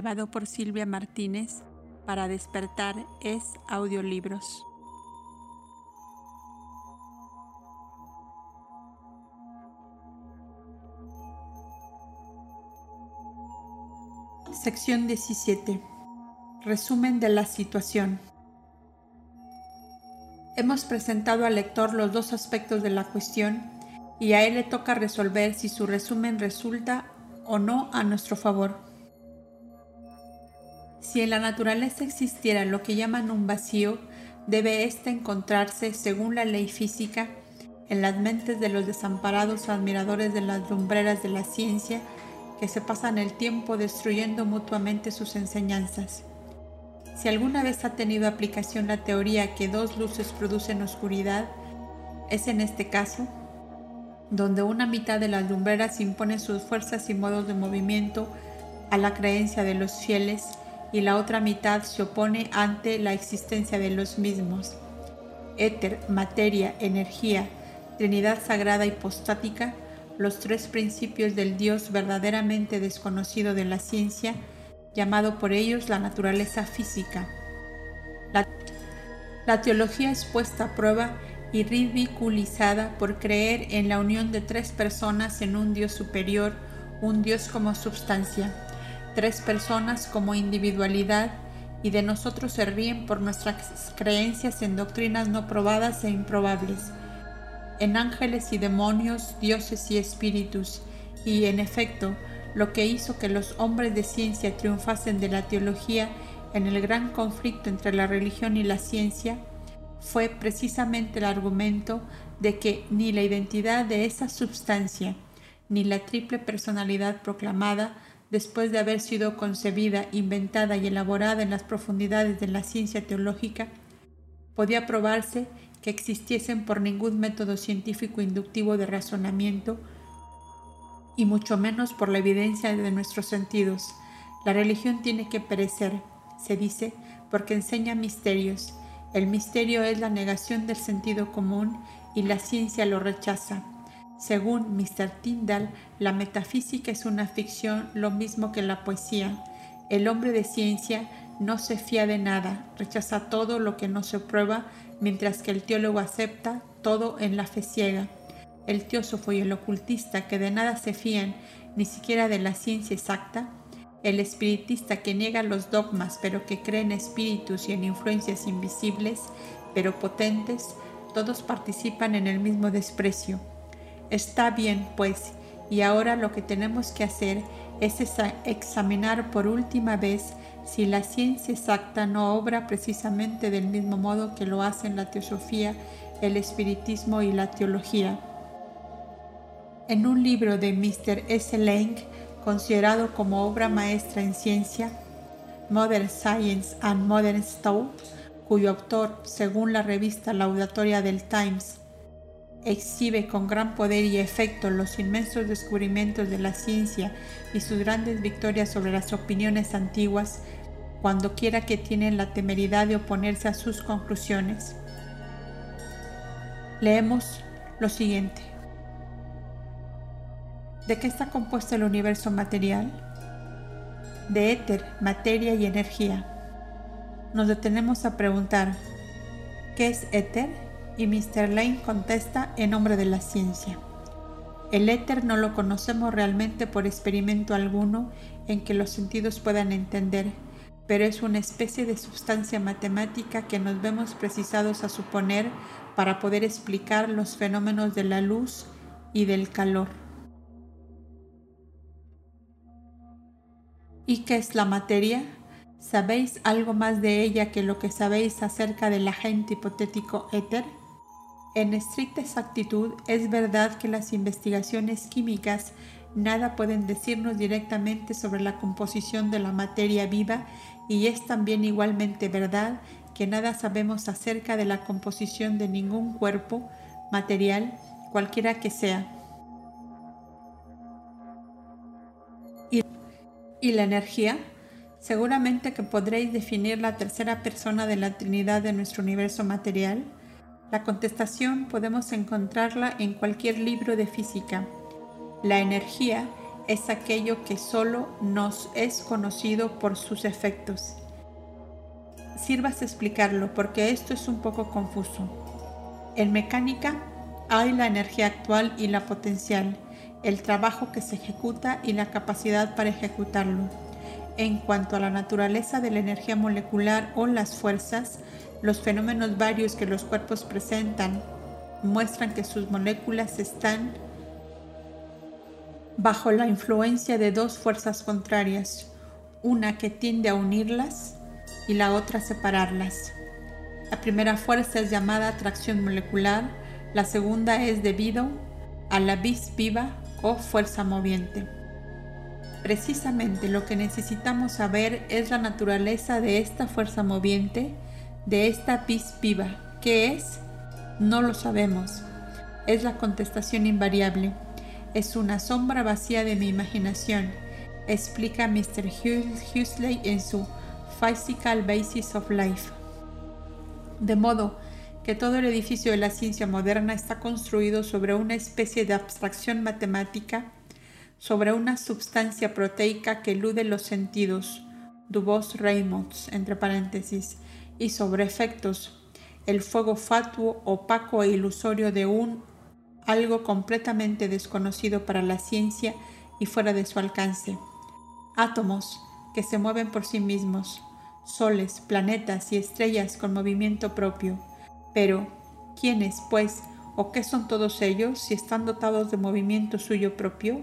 grabado por Silvia Martínez para despertar es audiolibros. Sección 17. Resumen de la situación. Hemos presentado al lector los dos aspectos de la cuestión y a él le toca resolver si su resumen resulta o no a nuestro favor. Si en la naturaleza existiera lo que llaman un vacío, debe éste encontrarse, según la ley física, en las mentes de los desamparados admiradores de las lumbreras de la ciencia que se pasan el tiempo destruyendo mutuamente sus enseñanzas. Si alguna vez ha tenido aplicación la teoría que dos luces producen oscuridad, es en este caso donde una mitad de las lumbreras impone sus fuerzas y modos de movimiento a la creencia de los fieles y la otra mitad se opone ante la existencia de los mismos. Éter, materia, energía, Trinidad sagrada hipostática, los tres principios del Dios verdaderamente desconocido de la ciencia, llamado por ellos la naturaleza física. La, la teología es puesta a prueba y ridiculizada por creer en la unión de tres personas en un Dios superior, un Dios como substancia tres personas como individualidad y de nosotros se ríen por nuestras creencias en doctrinas no probadas e improbables, en ángeles y demonios, dioses y espíritus, y en efecto, lo que hizo que los hombres de ciencia triunfasen de la teología en el gran conflicto entre la religión y la ciencia fue precisamente el argumento de que ni la identidad de esa substancia, ni la triple personalidad proclamada después de haber sido concebida, inventada y elaborada en las profundidades de la ciencia teológica, podía probarse que existiesen por ningún método científico inductivo de razonamiento y mucho menos por la evidencia de nuestros sentidos. La religión tiene que perecer, se dice, porque enseña misterios. El misterio es la negación del sentido común y la ciencia lo rechaza. Según Mr. Tyndall, la metafísica es una ficción lo mismo que la poesía. El hombre de ciencia no se fía de nada, rechaza todo lo que no se prueba, mientras que el teólogo acepta todo en la fe ciega. El teósofo y el ocultista que de nada se fían, ni siquiera de la ciencia exacta, el espiritista que niega los dogmas pero que cree en espíritus y en influencias invisibles pero potentes, todos participan en el mismo desprecio. Está bien, pues, y ahora lo que tenemos que hacer es examinar por última vez si la ciencia exacta no obra precisamente del mismo modo que lo hacen la teosofía, el espiritismo y la teología. En un libro de Mr. S. Lang, considerado como obra maestra en ciencia, Modern Science and Modern Thought, cuyo autor, según la revista laudatoria del Times, exhibe con gran poder y efecto los inmensos descubrimientos de la ciencia y sus grandes victorias sobre las opiniones antiguas, cuando quiera que tienen la temeridad de oponerse a sus conclusiones. Leemos lo siguiente. ¿De qué está compuesto el universo material? De éter, materia y energía. Nos detenemos a preguntar, ¿qué es éter? Y Mr. Lane contesta en nombre de la ciencia. El éter no lo conocemos realmente por experimento alguno en que los sentidos puedan entender, pero es una especie de sustancia matemática que nos vemos precisados a suponer para poder explicar los fenómenos de la luz y del calor. ¿Y qué es la materia? ¿Sabéis algo más de ella que lo que sabéis acerca del agente hipotético éter? En estricta exactitud, es verdad que las investigaciones químicas nada pueden decirnos directamente sobre la composición de la materia viva y es también igualmente verdad que nada sabemos acerca de la composición de ningún cuerpo material, cualquiera que sea. ¿Y, la energía? Seguramente que podréis definir la tercera persona de la Trinidad de nuestro universo material la contestación podemos encontrarla en cualquier libro de física. La energía es aquello que solo nos es conocido por sus efectos. Sirvas explicarlo porque esto es un poco confuso. En mecánica hay la energía actual y la potencial, el trabajo que se ejecuta y la capacidad para ejecutarlo. En cuanto a la naturaleza de la energía molecular o las fuerzas, los fenómenos varios que los cuerpos presentan muestran que sus moléculas están bajo la influencia de dos fuerzas contrarias, una que tiende a unirlas y la otra a separarlas. La primera fuerza es llamada atracción molecular, la segunda es debido a la vis viva o fuerza moviente. Precisamente lo que necesitamos saber es la naturaleza de esta fuerza moviente, de esta vis viva. ¿Qué es? No lo sabemos. Es la contestación invariable. Es una sombra vacía de mi imaginación, explica Mr. Huxley en su Physical Basis of Life. De modo que todo el edificio de la ciencia moderna está construido sobre una especie de abstracción matemática, sobre una sustancia proteica que elude los sentidos, Dubos-Reynolds, entre paréntesis, y sobre efectos el fuego fatuo, opaco e ilusorio de un algo completamente desconocido para la ciencia y fuera de su alcance. Átomos que se mueven por sí mismos, soles, planetas y estrellas con movimiento propio. Pero, ¿quiénes, pues, o qué son todos ellos si están dotados de movimiento suyo propio?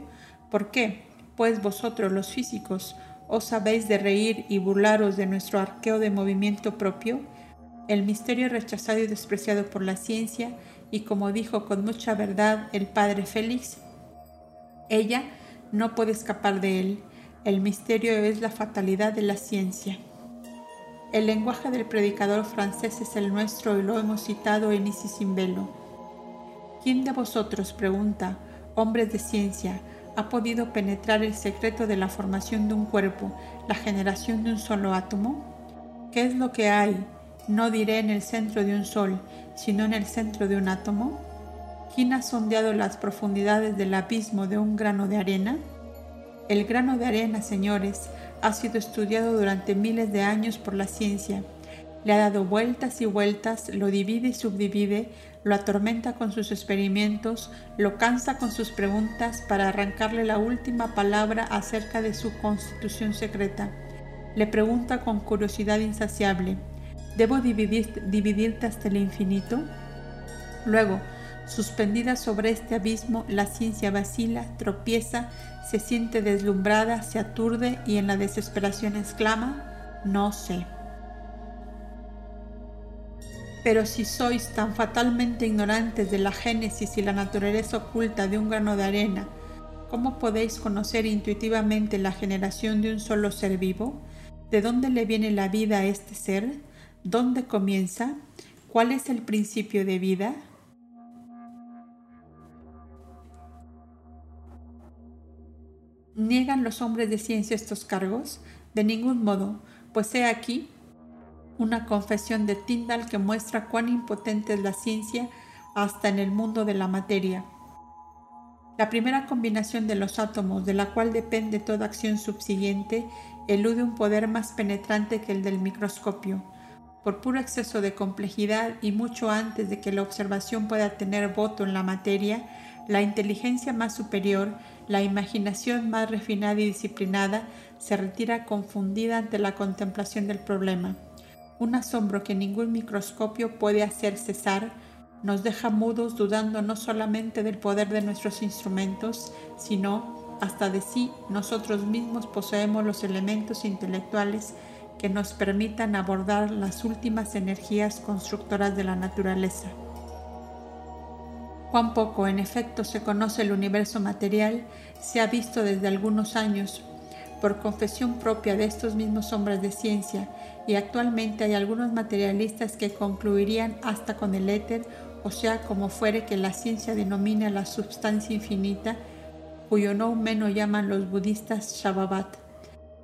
¿Por qué, pues vosotros los físicos, os sabéis de reír y burlaros de nuestro arqueo de movimiento propio? el misterio rechazado y despreciado por la ciencia, y como dijo con mucha verdad el padre Félix, ella no puede escapar de él. El misterio es la fatalidad de la ciencia. El lenguaje del predicador francés es el nuestro y lo hemos citado en Isis velo. ¿Quién de vosotros, pregunta, hombres de ciencia, ha podido penetrar el secreto de la formación de un cuerpo, la generación de un solo átomo? ¿Qué es lo que hay, no diré en el centro de un sol, sino en el centro de un átomo? ¿Quién ha sondeado las profundidades del abismo de un grano de arena? El grano de arena, señores, ha sido estudiado durante miles de años por la ciencia. Le ha dado vueltas y vueltas, lo divide y subdivide, lo atormenta con sus experimentos, lo cansa con sus preguntas para arrancarle la última palabra acerca de su constitución secreta. Le pregunta con curiosidad insaciable, ¿Debo dividirte hasta el infinito? Luego, suspendida sobre este abismo, la ciencia vacila, tropieza, se siente deslumbrada, se aturde y en la desesperación exclama, no sé. Pero si sois tan fatalmente ignorantes de la génesis y la naturaleza oculta de un grano de arena, ¿cómo podéis conocer intuitivamente la generación de un solo ser vivo? ¿De dónde le viene la vida a este ser? ¿Dónde comienza? ¿Cuál es el principio de vida? ¿Niegan los hombres de ciencia estos cargos? De ningún modo, pues he aquí una confesión de Tyndall que muestra cuán impotente es la ciencia hasta en el mundo de la materia. La primera combinación de los átomos, de la cual depende toda acción subsiguiente, elude un poder más penetrante que el del microscopio por puro exceso de complejidad y mucho antes de que la observación pueda tener voto en la materia, la inteligencia más superior, la imaginación más refinada y disciplinada, se retira confundida ante la contemplación del problema. Un asombro que ningún microscopio puede hacer cesar nos deja mudos dudando no solamente del poder de nuestros instrumentos, sino hasta de si nosotros mismos poseemos los elementos intelectuales que nos permitan abordar las últimas energías constructoras de la naturaleza. Cuán poco en efecto se conoce el universo material se ha visto desde algunos años por confesión propia de estos mismos hombres de ciencia y actualmente hay algunos materialistas que concluirían hasta con el éter, o sea, como fuere que la ciencia denomina la substancia infinita, cuyo menos llaman los budistas Shababat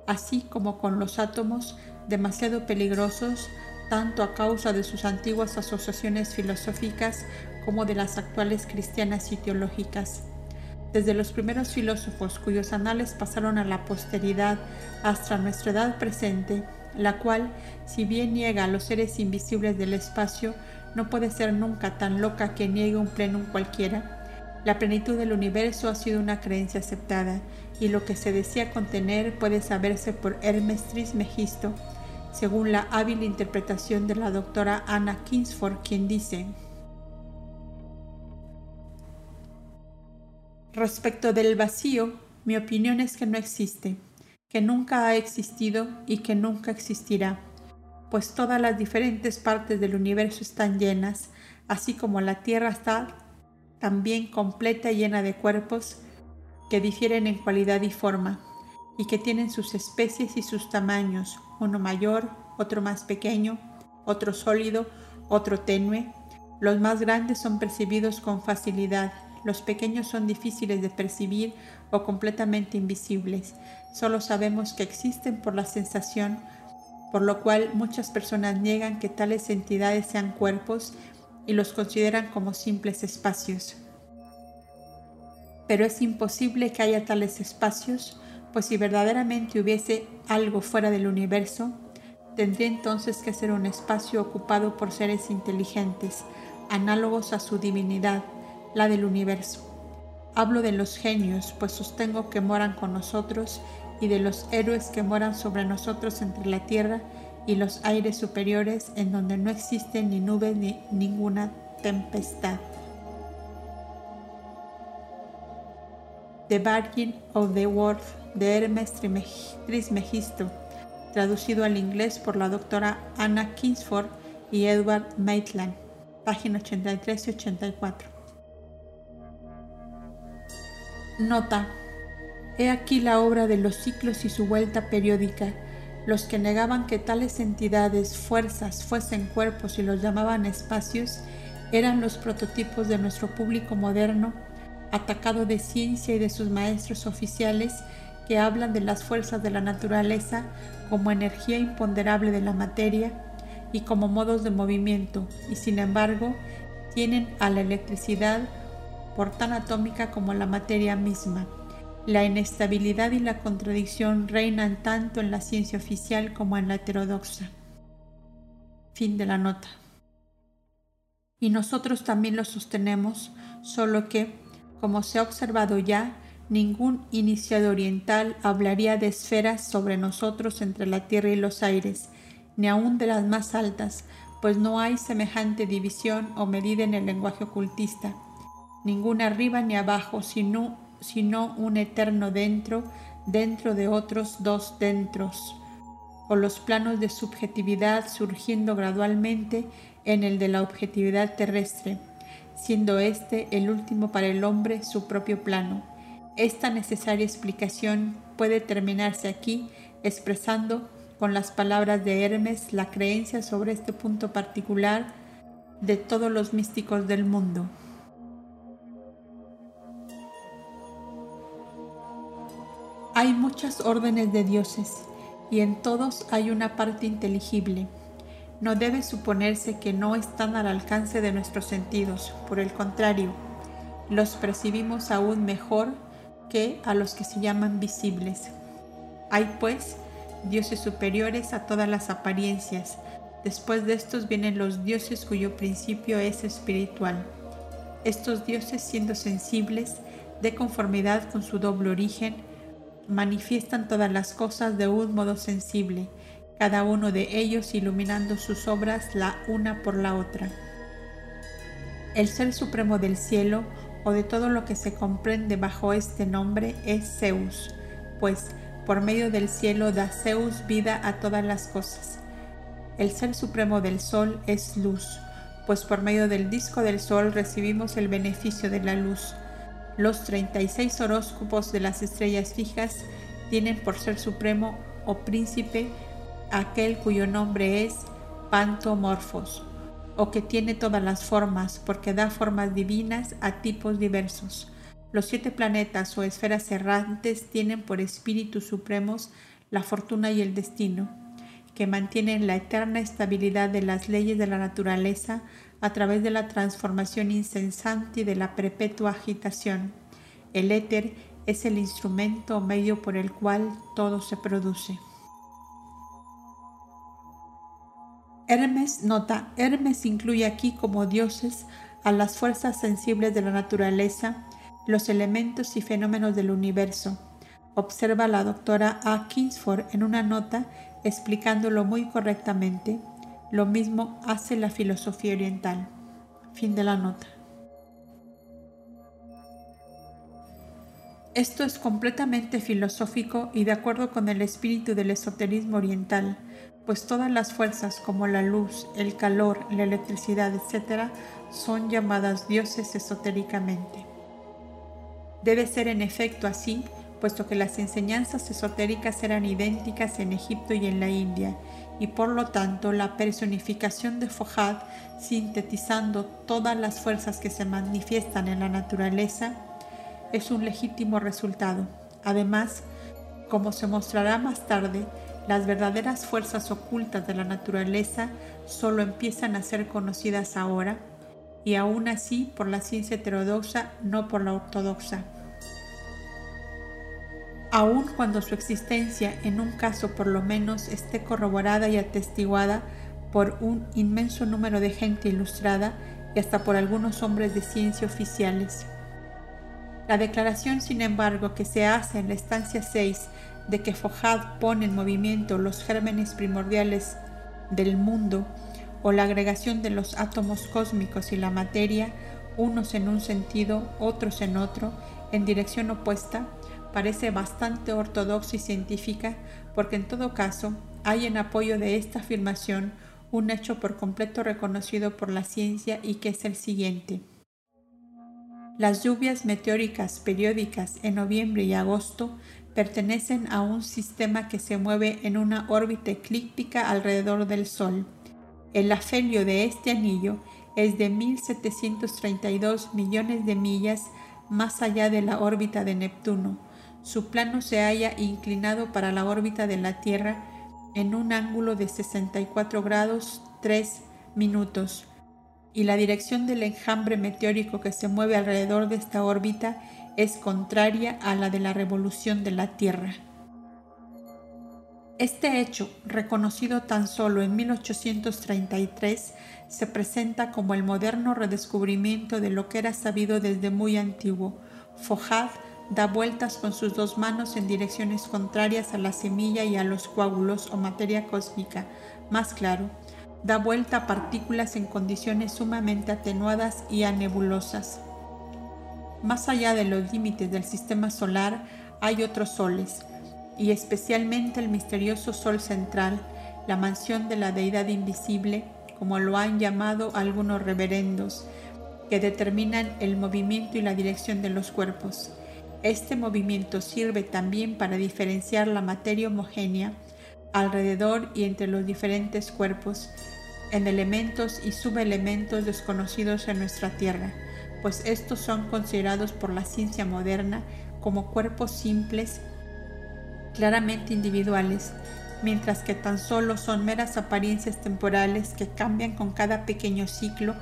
así como con los átomos demasiado peligrosos tanto a causa de sus antiguas asociaciones filosóficas como de las actuales cristianas y teológicas. Desde los primeros filósofos cuyos anales pasaron a la posteridad hasta nuestra edad presente, la cual, si bien niega a los seres invisibles del espacio, no puede ser nunca tan loca que niegue un plenum cualquiera. La plenitud del universo ha sido una creencia aceptada, y lo que se decía contener puede saberse por Hermes Trismegisto, según la hábil interpretación de la doctora Anna Kingsford, quien dice, Respecto del vacío, mi opinión es que no existe, que nunca ha existido y que nunca existirá, pues todas las diferentes partes del universo están llenas, así como la Tierra está también completa y llena de cuerpos que difieren en cualidad y forma, y que tienen sus especies y sus tamaños, uno mayor, otro más pequeño, otro sólido, otro tenue. Los más grandes son percibidos con facilidad, los pequeños son difíciles de percibir o completamente invisibles. Solo sabemos que existen por la sensación, por lo cual muchas personas niegan que tales entidades sean cuerpos y los consideran como simples espacios. Pero es imposible que haya tales espacios, pues si verdaderamente hubiese algo fuera del universo, tendría entonces que ser un espacio ocupado por seres inteligentes, análogos a su divinidad, la del universo. Hablo de los genios, pues sostengo que moran con nosotros, y de los héroes que moran sobre nosotros entre la tierra y los aires superiores, en donde no existen ni nubes ni ninguna tempestad. The Bargain of the World de Hermes Trismegisto, traducido al inglés por la doctora Anna Kingsford y Edward Maitland, página 83 y 84. Nota. He aquí la obra de los ciclos y su vuelta periódica. Los que negaban que tales entidades, fuerzas, fuesen cuerpos y los llamaban espacios, eran los prototipos de nuestro público moderno, atacado de ciencia y de sus maestros oficiales que hablan de las fuerzas de la naturaleza como energía imponderable de la materia y como modos de movimiento, y sin embargo tienen a la electricidad por tan atómica como la materia misma. La inestabilidad y la contradicción reinan tanto en la ciencia oficial como en la heterodoxa. Fin de la nota. Y nosotros también lo sostenemos, solo que, como se ha observado ya, ningún iniciado oriental hablaría de esferas sobre nosotros entre la tierra y los aires, ni aun de las más altas, pues no hay semejante división o medida en el lenguaje ocultista ninguna arriba ni abajo, sino, sino un eterno dentro, dentro de otros dos dentros, o los planos de subjetividad surgiendo gradualmente en el de la objetividad terrestre, siendo este el último para el hombre su propio plano. Esta necesaria explicación puede terminarse aquí expresando con las palabras de Hermes la creencia sobre este punto particular de todos los místicos del mundo. Hay muchas órdenes de dioses y en todos hay una parte inteligible. No debe suponerse que no están al alcance de nuestros sentidos, por el contrario, los percibimos aún mejor que a los que se llaman visibles. Hay pues dioses superiores a todas las apariencias. Después de estos vienen los dioses cuyo principio es espiritual. Estos dioses siendo sensibles, de conformidad con su doble origen, manifiestan todas las cosas de un modo sensible, cada uno de ellos iluminando sus obras la una por la otra. El Ser Supremo del cielo, o de todo lo que se comprende bajo este nombre, es Zeus, pues por medio del cielo da Zeus vida a todas las cosas. El Ser Supremo del Sol es luz, pues por medio del disco del Sol recibimos el beneficio de la luz. Los 36 horóscopos de las estrellas fijas tienen por ser supremo o príncipe aquel cuyo nombre es Pantomorfos, o que tiene todas las formas, porque da formas divinas a tipos diversos. Los siete planetas o esferas errantes tienen por espíritus supremos la fortuna y el destino, que mantienen la eterna estabilidad de las leyes de la naturaleza a través de la transformación incesante y de la perpetua agitación. el éter es el instrumento o medio por el cual todo se produce. Hermes nota, Hermes incluye aquí como dioses a las fuerzas sensibles de la naturaleza, los elementos y fenómenos del universo. Observa la doctora A. Kingsford en una nota explicándolo muy correctamente. Lo mismo hace la filosofía oriental. Fin de la nota. Esto es completamente filosófico y de acuerdo con el espíritu del esoterismo oriental, pues todas las fuerzas como la luz, el calor, la electricidad, etc., son llamadas dioses esotéricamente. Debe ser en efecto así, puesto que las enseñanzas esotéricas eran idénticas en Egipto y en la India, y por lo tanto la personificación de Fojad, sintetizando todas las fuerzas que se manifiestan en la naturaleza, es un legítimo resultado. Además, como se mostrará más tarde, las verdaderas fuerzas ocultas de la naturaleza solo empiezan a ser conocidas ahora, y aún así por la ciencia heterodoxa, no por la ortodoxa. Aun cuando su existencia, en un caso por lo menos, esté corroborada y atestiguada por un inmenso número de gente ilustrada y hasta por algunos hombres de ciencia oficiales. La declaración, sin embargo, que se hace en la estancia 6 de que Fojad pone en movimiento los gérmenes primordiales del mundo o la agregación de los átomos cósmicos y la materia, unos en un sentido, otros en otro, en dirección opuesta, parece bastante ortodoxa y científica porque en todo caso hay en apoyo de esta afirmación un hecho por completo reconocido por la ciencia y que es el siguiente. Las lluvias meteóricas periódicas en noviembre y agosto pertenecen a un sistema que se mueve en una órbita eclíptica alrededor del Sol. El afelio de este anillo es de 1.732 millones de millas más allá de la órbita de Neptuno. Su plano se halla inclinado para la órbita de la Tierra en un ángulo de 64 grados 3 minutos y la dirección del enjambre meteórico que se mueve alrededor de esta órbita es contraria a la de la revolución de la Tierra. Este hecho, reconocido tan solo en 1833, se presenta como el moderno redescubrimiento de lo que era sabido desde muy antiguo. Fojad da vueltas con sus dos manos en direcciones contrarias a la semilla y a los coágulos o materia cósmica. Más claro, da vuelta a partículas en condiciones sumamente atenuadas y a nebulosas. Más allá de los límites del sistema solar hay otros soles, y especialmente el misterioso Sol central, la mansión de la deidad invisible, como lo han llamado algunos reverendos, que determinan el movimiento y la dirección de los cuerpos. Este movimiento sirve también para diferenciar la materia homogénea alrededor y entre los diferentes cuerpos en elementos y subelementos desconocidos en nuestra Tierra, pues estos son considerados por la ciencia moderna como cuerpos simples, claramente individuales, mientras que tan solo son meras apariencias temporales que cambian con cada pequeño ciclo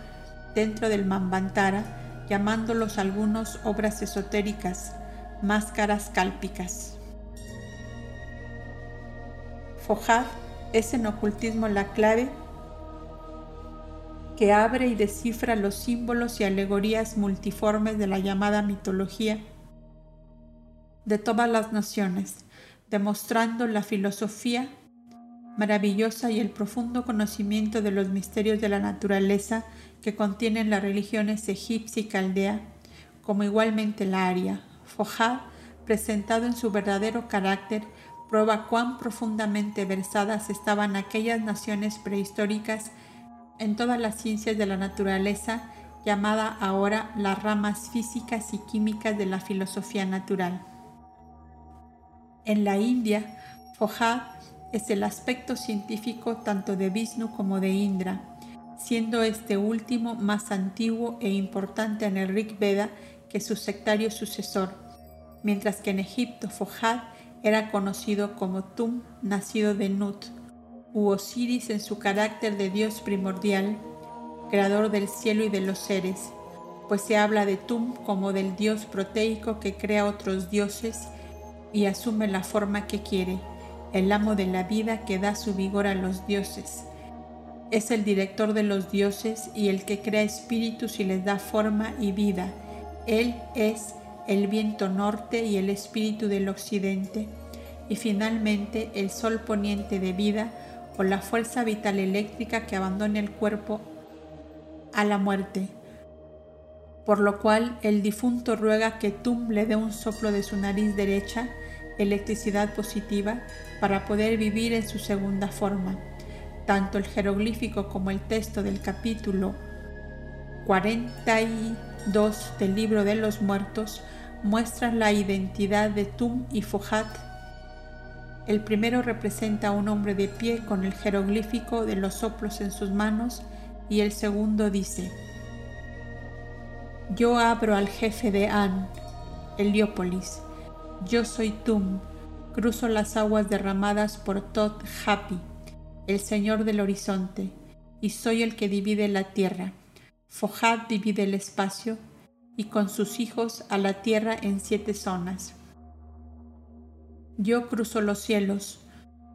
dentro del Manvantara, llamándolos algunos obras esotéricas, máscaras cálpicas. Fojad es en ocultismo la clave que abre y descifra los símbolos y alegorías multiformes de la llamada mitología de todas las naciones, demostrando la filosofía maravillosa y el profundo conocimiento de los misterios de la naturaleza que contienen las religiones egipcia y caldea, como igualmente la aria. Fojad, presentado en su verdadero carácter, prueba cuán profundamente versadas estaban aquellas naciones prehistóricas en todas las ciencias de la naturaleza, llamada ahora las ramas físicas y químicas de la filosofía natural. En la India, Fojad es el aspecto científico tanto de Vishnu como de Indra, siendo este último más antiguo e importante en el Rig Veda que su sectario sucesor, mientras que en Egipto Fojad era conocido como Tum, nacido de Nut, u Osiris en su carácter de Dios primordial, creador del cielo y de los seres. pues se habla de Tum como del dios proteico que crea otros dioses y asume la forma que quiere, el amo de la vida que da su vigor a los dioses. Es el director de los dioses y el que crea espíritus y les da forma y vida. Él es el viento norte y el espíritu del occidente. Y finalmente el sol poniente de vida o la fuerza vital eléctrica que abandona el cuerpo a la muerte por lo cual el difunto ruega que Tum le dé un soplo de su nariz derecha, electricidad positiva, para poder vivir en su segunda forma. Tanto el jeroglífico como el texto del capítulo 42 del libro de los muertos muestran la identidad de Tum y Fohat. El primero representa a un hombre de pie con el jeroglífico de los soplos en sus manos y el segundo dice, yo abro al jefe de An, Heliópolis. Yo soy Tum. Cruzo las aguas derramadas por Tot Hapi, el señor del horizonte, y soy el que divide la tierra. Fojad divide el espacio y con sus hijos a la tierra en siete zonas. Yo cruzo los cielos.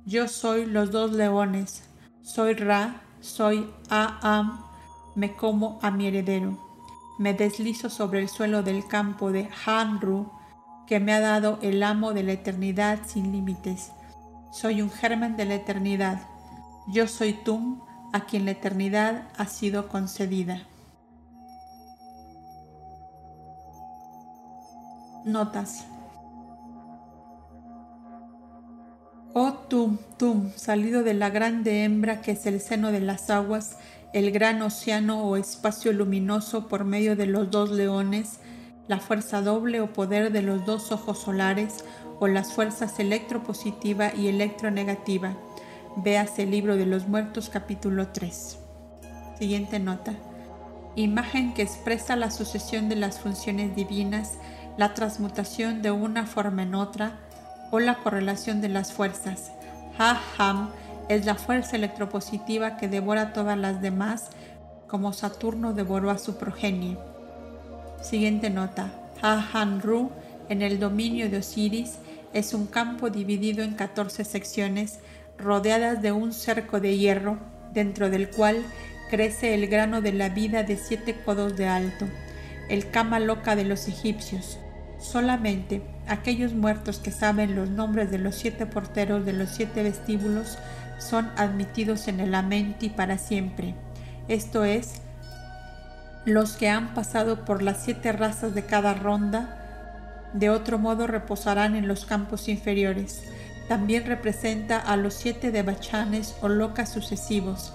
Yo soy los dos leones. Soy Ra, soy Aam, me como a mi heredero me deslizo sobre el suelo del campo de Hanru que me ha dado el amo de la eternidad sin límites. Soy un germen de la eternidad. Yo soy Tum, a quien la eternidad ha sido concedida. Notas. Oh Tum, Tum, salido de la grande hembra que es el seno de las aguas, el gran océano o espacio luminoso por medio de los dos leones, la fuerza doble o poder de los dos ojos solares o las fuerzas electropositiva y electronegativa. Véase el libro de los muertos capítulo 3. Siguiente nota. Imagen que expresa la sucesión de las funciones divinas, la transmutación de una forma en otra o la correlación de las fuerzas. Ha-Ham es la fuerza electropositiva que devora todas las demás, como Saturno devoró a su progenie. Siguiente nota. Ha-Han-Ru, en el dominio de Osiris, es un campo dividido en 14 secciones, rodeadas de un cerco de hierro, dentro del cual crece el grano de la vida de siete codos de alto, el cama loca de los egipcios. Solamente aquellos muertos que saben los nombres de los siete porteros de los siete vestíbulos son admitidos en el Amenti para siempre, esto es, los que han pasado por las siete razas de cada ronda, de otro modo reposarán en los campos inferiores. También representa a los siete debachanes o locas sucesivos.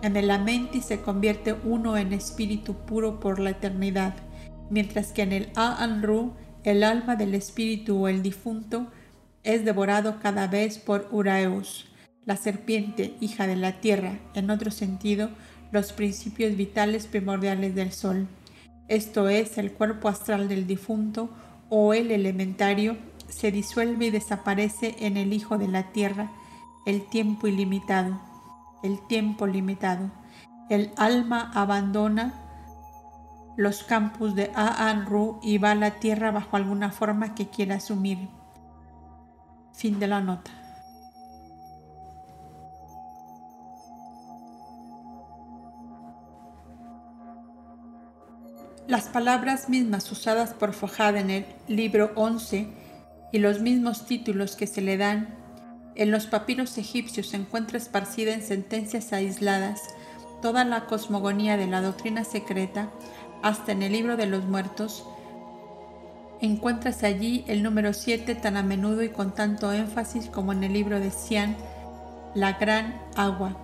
En el Amenti se convierte uno en espíritu puro por la eternidad, mientras que en el Aanru el alma del espíritu o el difunto es devorado cada vez por Uraeus la serpiente, hija de la tierra, en otro sentido, los principios vitales primordiales del sol. Esto es, el cuerpo astral del difunto o el elementario se disuelve y desaparece en el Hijo de la Tierra, el tiempo ilimitado, el tiempo limitado. El alma abandona los campus de Aan-Ru y va a la Tierra bajo alguna forma que quiera asumir. Fin de la nota. Las palabras mismas usadas por Fojad en el libro 11 y los mismos títulos que se le dan en los papiros egipcios se encuentra esparcida en sentencias aisladas toda la cosmogonía de la doctrina secreta, hasta en el libro de los muertos. Encuentras allí el número 7 tan a menudo y con tanto énfasis como en el libro de Cian, la gran agua,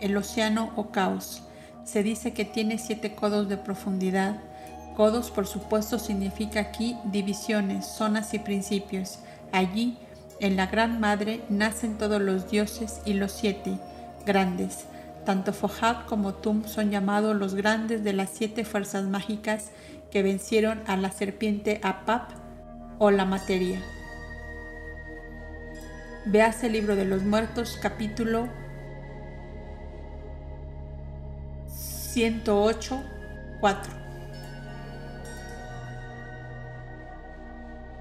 el océano o caos. Se dice que tiene siete codos de profundidad Codos, por supuesto, significa aquí divisiones, zonas y principios. Allí, en la Gran Madre, nacen todos los dioses y los siete grandes. Tanto Fojad como Tum son llamados los grandes de las siete fuerzas mágicas que vencieron a la serpiente Apap o la materia. Veas el libro de los muertos, capítulo 108, 4.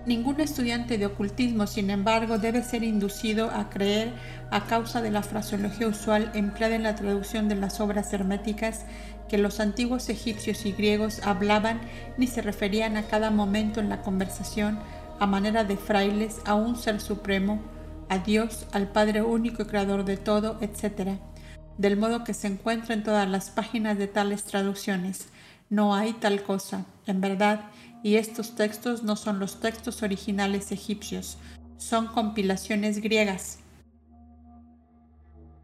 Ningún estudiante de ocultismo, sin embargo, debe ser inducido a creer a causa de la fraseología usual empleada en la traducción de las obras herméticas que los antiguos egipcios y griegos hablaban ni se referían a cada momento en la conversación a manera de frailes a un ser supremo, a Dios, al Padre único y creador de todo, etc. Del modo que se encuentra en todas las páginas de tales traducciones. No hay tal cosa, en verdad, y estos textos no son los textos originales egipcios, son compilaciones griegas,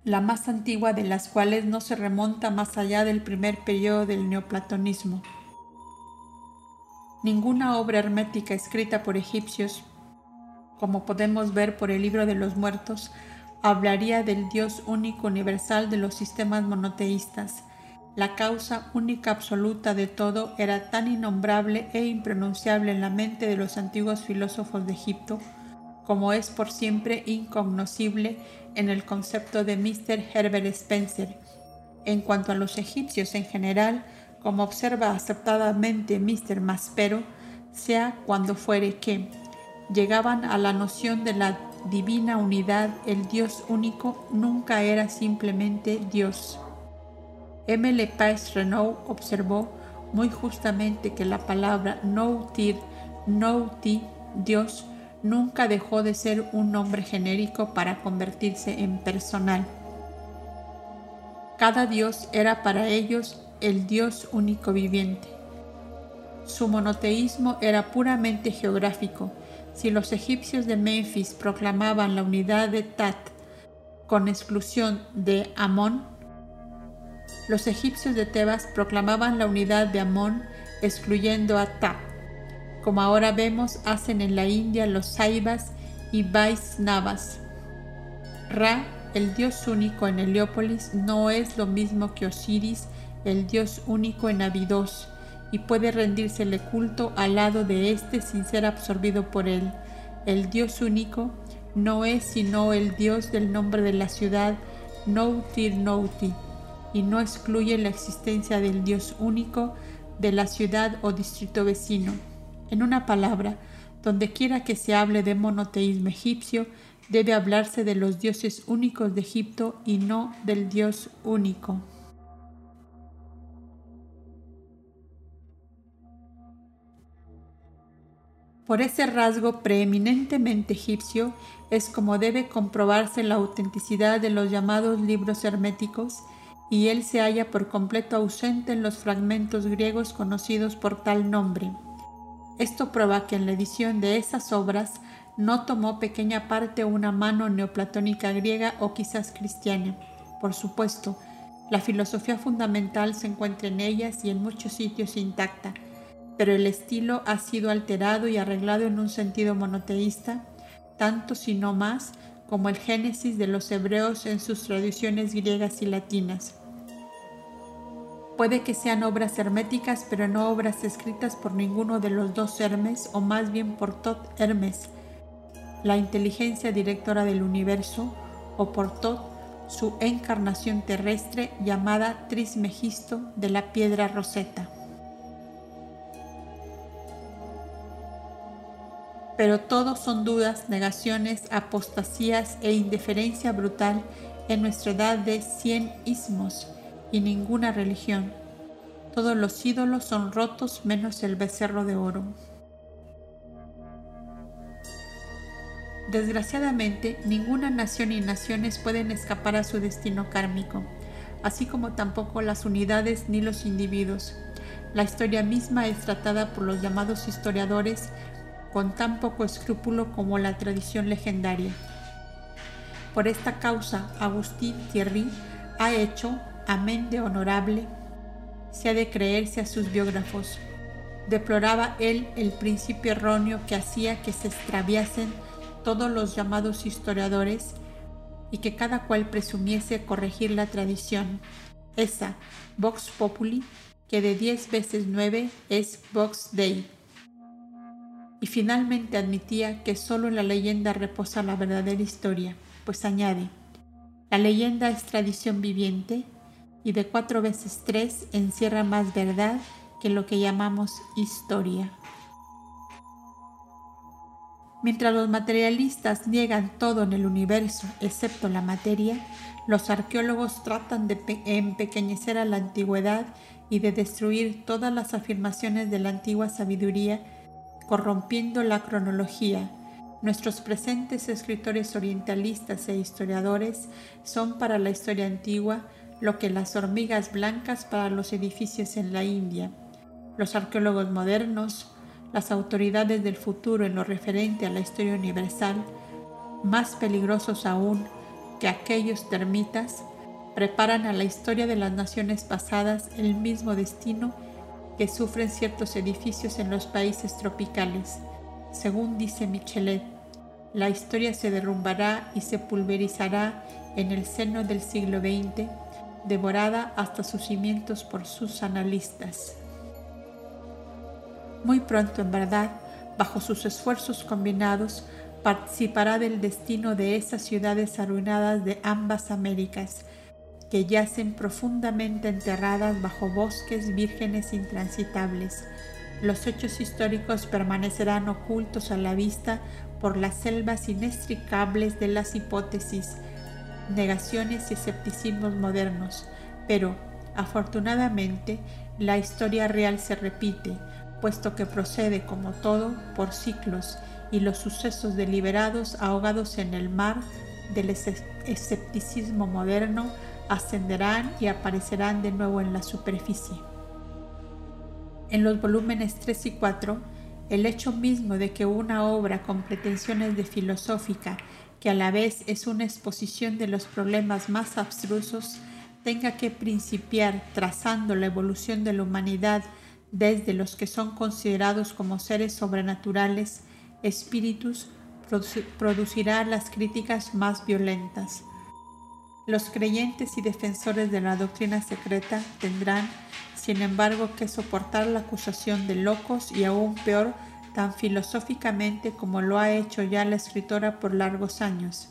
la más antigua de las cuales no se remonta más allá del primer periodo del neoplatonismo. Ninguna obra hermética escrita por egipcios, como podemos ver por el libro de los muertos, hablaría del Dios único universal de los sistemas monoteístas, la causa única absoluta de todo era tan innombrable e impronunciable en la mente de los antiguos filósofos de Egipto, como es por siempre incognoscible en el concepto de Mr. Herbert Spencer. En cuanto a los egipcios en general, como observa aceptadamente Mr. Maspero, sea cuando fuere que llegaban a la noción de la divina unidad, el Dios único nunca era simplemente Dios. M. Le Renault observó muy justamente que la palabra Noutir, Nouti, Dios, nunca dejó de ser un nombre genérico para convertirse en personal. Cada Dios era para ellos el Dios único viviente. Su monoteísmo era puramente geográfico. Si los egipcios de Memphis proclamaban la unidad de Tat con exclusión de Amón, los egipcios de Tebas proclamaban la unidad de Amón, excluyendo a Ta, como ahora vemos hacen en la India los Saivas y Vaisnavas. Ra, el dios único en Heliópolis, no es lo mismo que Osiris, el dios único en Abidos, y puede rendírsele culto al lado de éste sin ser absorbido por él. El dios único no es sino el dios del nombre de la ciudad, Noutir Nouti y no excluye la existencia del Dios único de la ciudad o distrito vecino. En una palabra, donde quiera que se hable de monoteísmo egipcio, debe hablarse de los dioses únicos de Egipto y no del Dios único. Por ese rasgo preeminentemente egipcio es como debe comprobarse la autenticidad de los llamados libros herméticos y él se halla por completo ausente en los fragmentos griegos conocidos por tal nombre. Esto prueba que en la edición de esas obras no tomó pequeña parte una mano neoplatónica griega o quizás cristiana. Por supuesto, la filosofía fundamental se encuentra en ellas y en muchos sitios intacta, pero el estilo ha sido alterado y arreglado en un sentido monoteísta, tanto si no más como el Génesis de los hebreos en sus tradiciones griegas y latinas. Puede que sean obras herméticas, pero no obras escritas por ninguno de los dos Hermes, o más bien por Tot Hermes, la inteligencia directora del universo, o por Tot, su encarnación terrestre llamada Trismegisto de la piedra roseta. Pero todos son dudas, negaciones, apostasías e indiferencia brutal en nuestra edad de cien ismos y ninguna religión. Todos los ídolos son rotos menos el becerro de oro. Desgraciadamente, ninguna nación y naciones pueden escapar a su destino kármico, así como tampoco las unidades ni los individuos. La historia misma es tratada por los llamados historiadores con tan poco escrúpulo como la tradición legendaria. Por esta causa, Agustín Thierry ha hecho amén de honorable, se ha de creerse a sus biógrafos. Deploraba él el principio erróneo que hacía que se extraviasen todos los llamados historiadores y que cada cual presumiese corregir la tradición. Esa, Vox Populi, que de diez veces nueve es Vox Dei. Y finalmente admitía que solo en la leyenda reposa la verdadera historia, pues añade, la leyenda es tradición viviente y de cuatro veces tres encierra más verdad que lo que llamamos historia. Mientras los materialistas niegan todo en el universo excepto la materia, los arqueólogos tratan de empequeñecer a la antigüedad y de destruir todas las afirmaciones de la antigua sabiduría, corrompiendo la cronología. Nuestros presentes escritores orientalistas e historiadores son para la historia antigua lo que las hormigas blancas para los edificios en la India. Los arqueólogos modernos las autoridades del futuro en lo referente a la historia universal, más peligrosos aún que aquellos termitas, preparan a la historia de las naciones pasadas el mismo destino que sufren ciertos edificios en los países tropicales. Según dice Michelet, la historia se derrumbará y se pulverizará en el seno del siglo XX, devorada hasta sus cimientos por sus analistas. Muy pronto, en verdad, bajo sus esfuerzos combinados, participará del destino de esas ciudades arruinadas de ambas Américas, que yacen profundamente enterradas bajo bosques vírgenes intransitables. Los hechos históricos permanecerán ocultos a la vista por las selvas inextricables de las hipótesis, negaciones y escepticismos modernos, pero, afortunadamente, la historia real se repite, puesto que procede como todo por ciclos y los sucesos deliberados ahogados en el mar del escepticismo moderno ascenderán y aparecerán de nuevo en la superficie. En los volúmenes 3 y 4, el hecho mismo de que una obra con pretensiones de filosófica, que a la vez es una exposición de los problemas más abstrusos, tenga que principiar trazando la evolución de la humanidad desde los que son considerados como seres sobrenaturales, espíritus, producirá las críticas más violentas. Los creyentes y defensores de la doctrina secreta tendrán, sin embargo, que soportar la acusación de locos y aún peor, tan filosóficamente como lo ha hecho ya la escritora por largos años.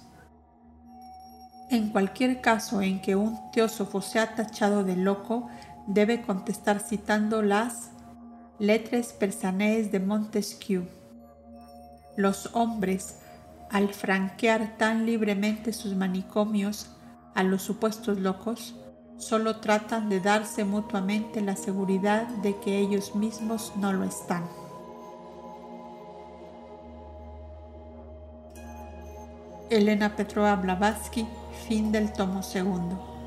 En cualquier caso en que un teósofo sea tachado de loco, debe contestar citando las letras persanées de Montesquieu. Los hombres, al franquear tan libremente sus manicomios a los supuestos locos, solo tratan de darse mutuamente la seguridad de que ellos mismos no lo están. Elena Petrova Blavatsky, fin del tomo segundo.